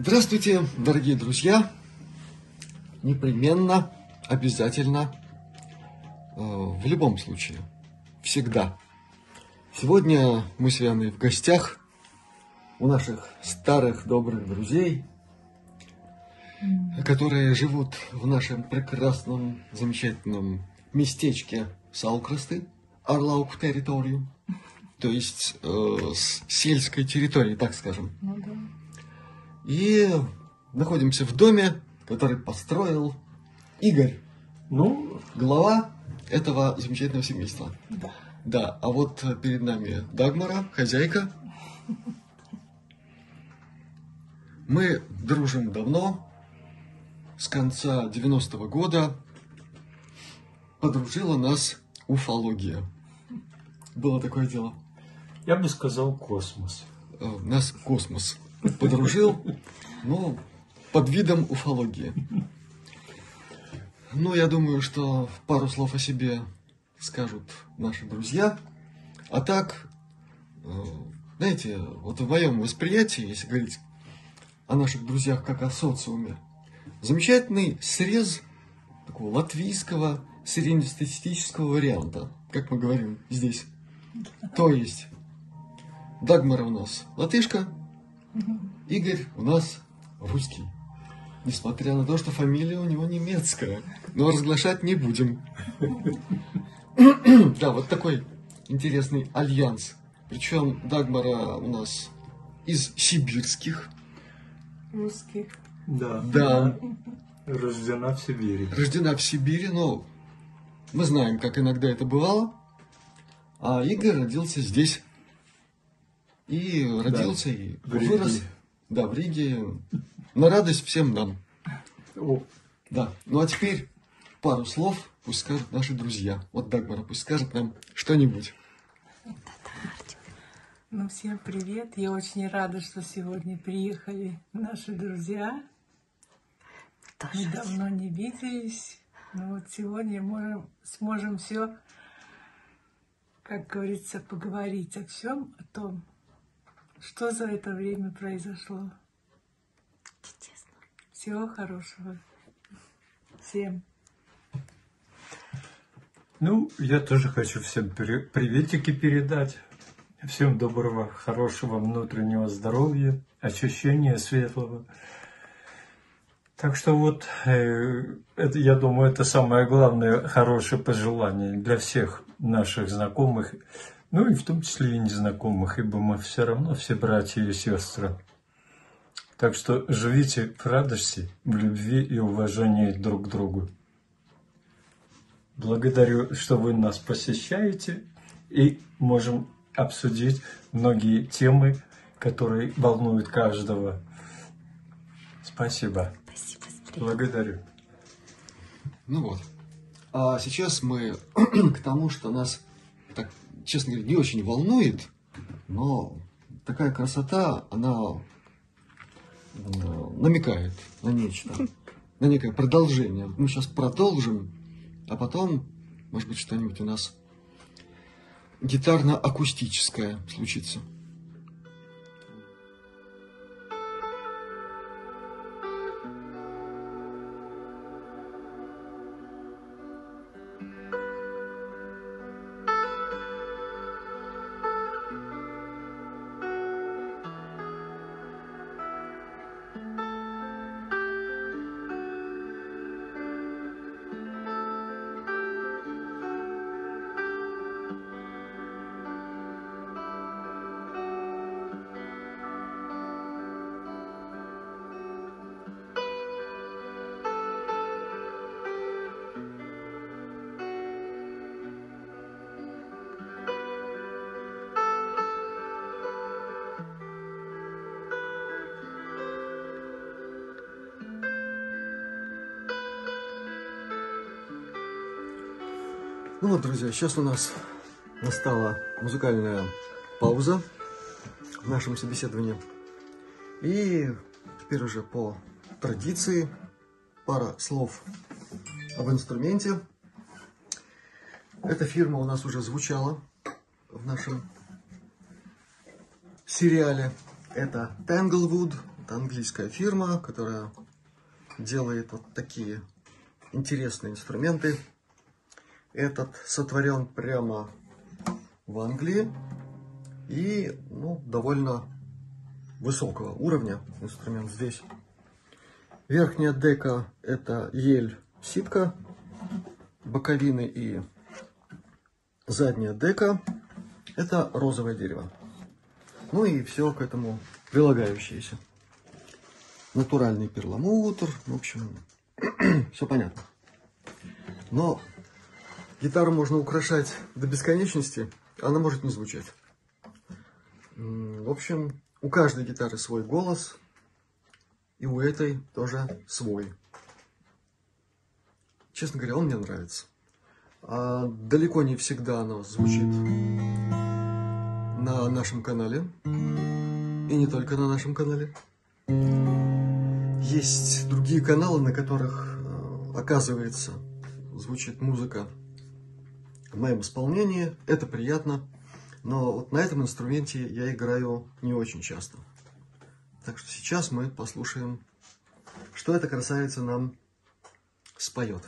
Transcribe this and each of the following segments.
Здравствуйте, дорогие друзья! Непременно, обязательно, э, в любом случае, всегда. Сегодня мы с вами в гостях у наших старых добрых друзей, которые живут в нашем прекрасном, замечательном местечке Саукрасты, Орлаук территорию, то есть э, с сельской территории, так скажем. Ну да. И находимся в доме, который построил Игорь, Ну, глава этого замечательного семейства. Да. Да, а вот перед нами Дагмара, хозяйка. Мы дружим давно, с конца 90-го года подружила нас уфология. Было такое дело. я бы сказал космос. Э, Нас космос подружил, ну, под видом уфологии. Ну, я думаю, что пару слов о себе скажут наши друзья. А так, э, знаете, вот в моем восприятии, если говорить о наших друзьях как о социуме, замечательный срез такого латвийского среднестатистического варианта, как мы говорим здесь. То есть, Дагмара у нас латышка, Игорь у нас русский. Несмотря на то, что фамилия у него немецкая. Но разглашать не будем. Да, вот такой интересный альянс. Причем Дагмара у нас из сибирских. Русских. Да. Да, Рождена в Сибири. рождена в Сибири, но мы знаем, как иногда это бывало. А Игорь родился здесь. И родился, и в Риге. вырос. Да, в Риге. На радость всем нам. О, Да. Ну а теперь пару слов пусть скажут наши друзья. Вот Дагмара пусть скажет нам что-нибудь. Ну, всем привет. Я очень рада, что сегодня приехали наши друзья. Мы давно не виделись. Но вот сегодня можем, сможем все, как говорится, поговорить о всем, о том, что за это время произошло. Всего хорошего. Всем. Ну, я тоже хочу всем при- приветики передать. Всем доброго, хорошего внутреннего здоровья, ощущения светлого. Так что вот, э, это, я думаю, это самое главное хорошее пожелание для всех наших знакомых, ну и в том числе и незнакомых, ибо мы все равно все братья и сестры. Так что живите в радости, в любви и уважении друг к другу. Благодарю, что вы нас посещаете и можем обсудить многие темы, которые волнуют каждого. Спасибо. Спасибо, Спрей. Благодарю. Ну вот. А сейчас мы к тому, что нас, так, честно говоря, не очень волнует, но такая красота, она э, намекает на нечто, на некое продолжение. Мы сейчас продолжим, а потом, может быть, что-нибудь у нас гитарно-акустическое случится. Ну вот, друзья, сейчас у нас настала музыкальная пауза в нашем собеседовании. И теперь уже по традиции пара слов об инструменте. Эта фирма у нас уже звучала в нашем сериале. Это Tanglewood Это английская фирма, которая делает вот такие интересные инструменты. Этот сотворен прямо в Англии и ну, довольно высокого уровня инструмент здесь. Верхняя дека это ель ситка, боковины и задняя дека это розовое дерево. Ну и все к этому прилагающееся. Натуральный перламутр, в общем, все понятно. Но гитару можно украшать до бесконечности, она может не звучать. В общем, у каждой гитары свой голос, и у этой тоже свой. Честно говоря, он мне нравится. А далеко не всегда оно звучит на нашем канале. И не только на нашем канале. Есть другие каналы, на которых, э, оказывается, звучит музыка в моем исполнении. Это приятно. Но вот на этом инструменте я играю не очень часто. Так что сейчас мы послушаем, что эта красавица нам споет.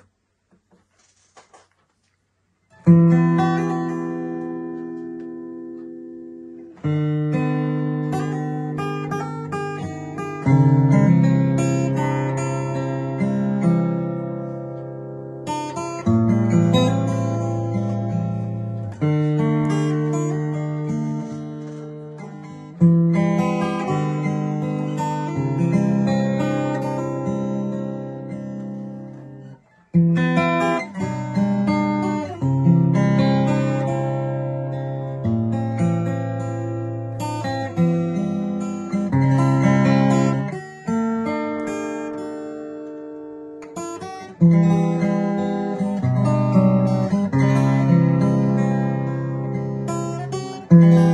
Mm-hmm.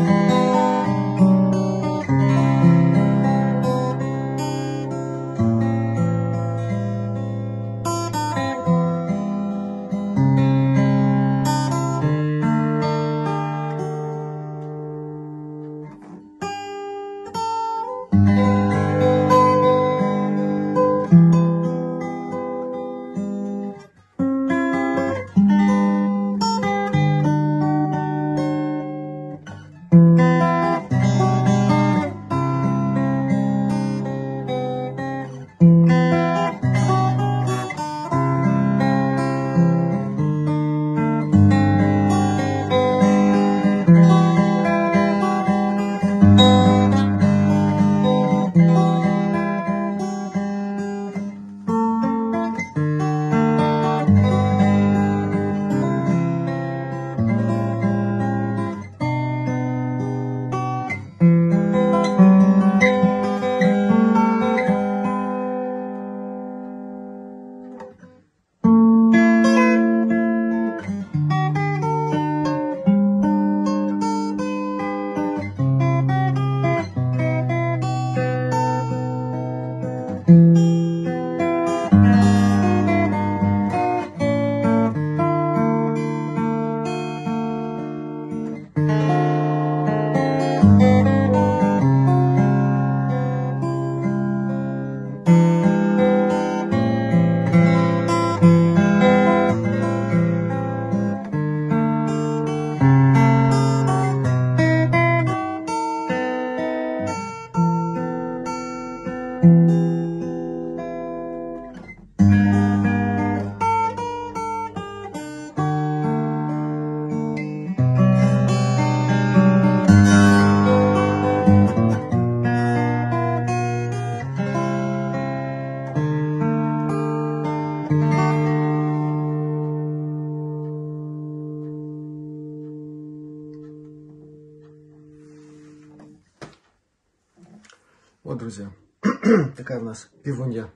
Вот, друзья, такая у нас пивунья.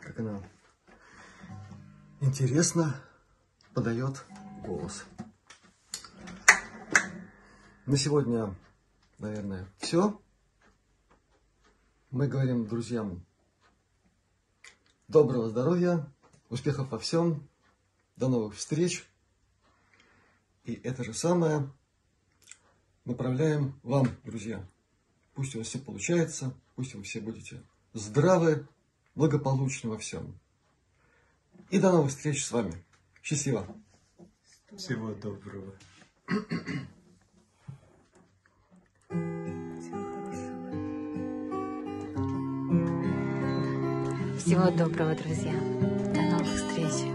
Как она интересно подает голос. На сегодня, наверное, все. Мы говорим друзьям доброго здоровья, успехов во всем, до новых встреч. И это же самое направляем вам, друзья. Пусть у вас все получается, пусть вы все будете здравы, благополучны во всем. И до новых встреч с вами. Счастливо. Всего доброго. Всего доброго, друзья. До новых встреч.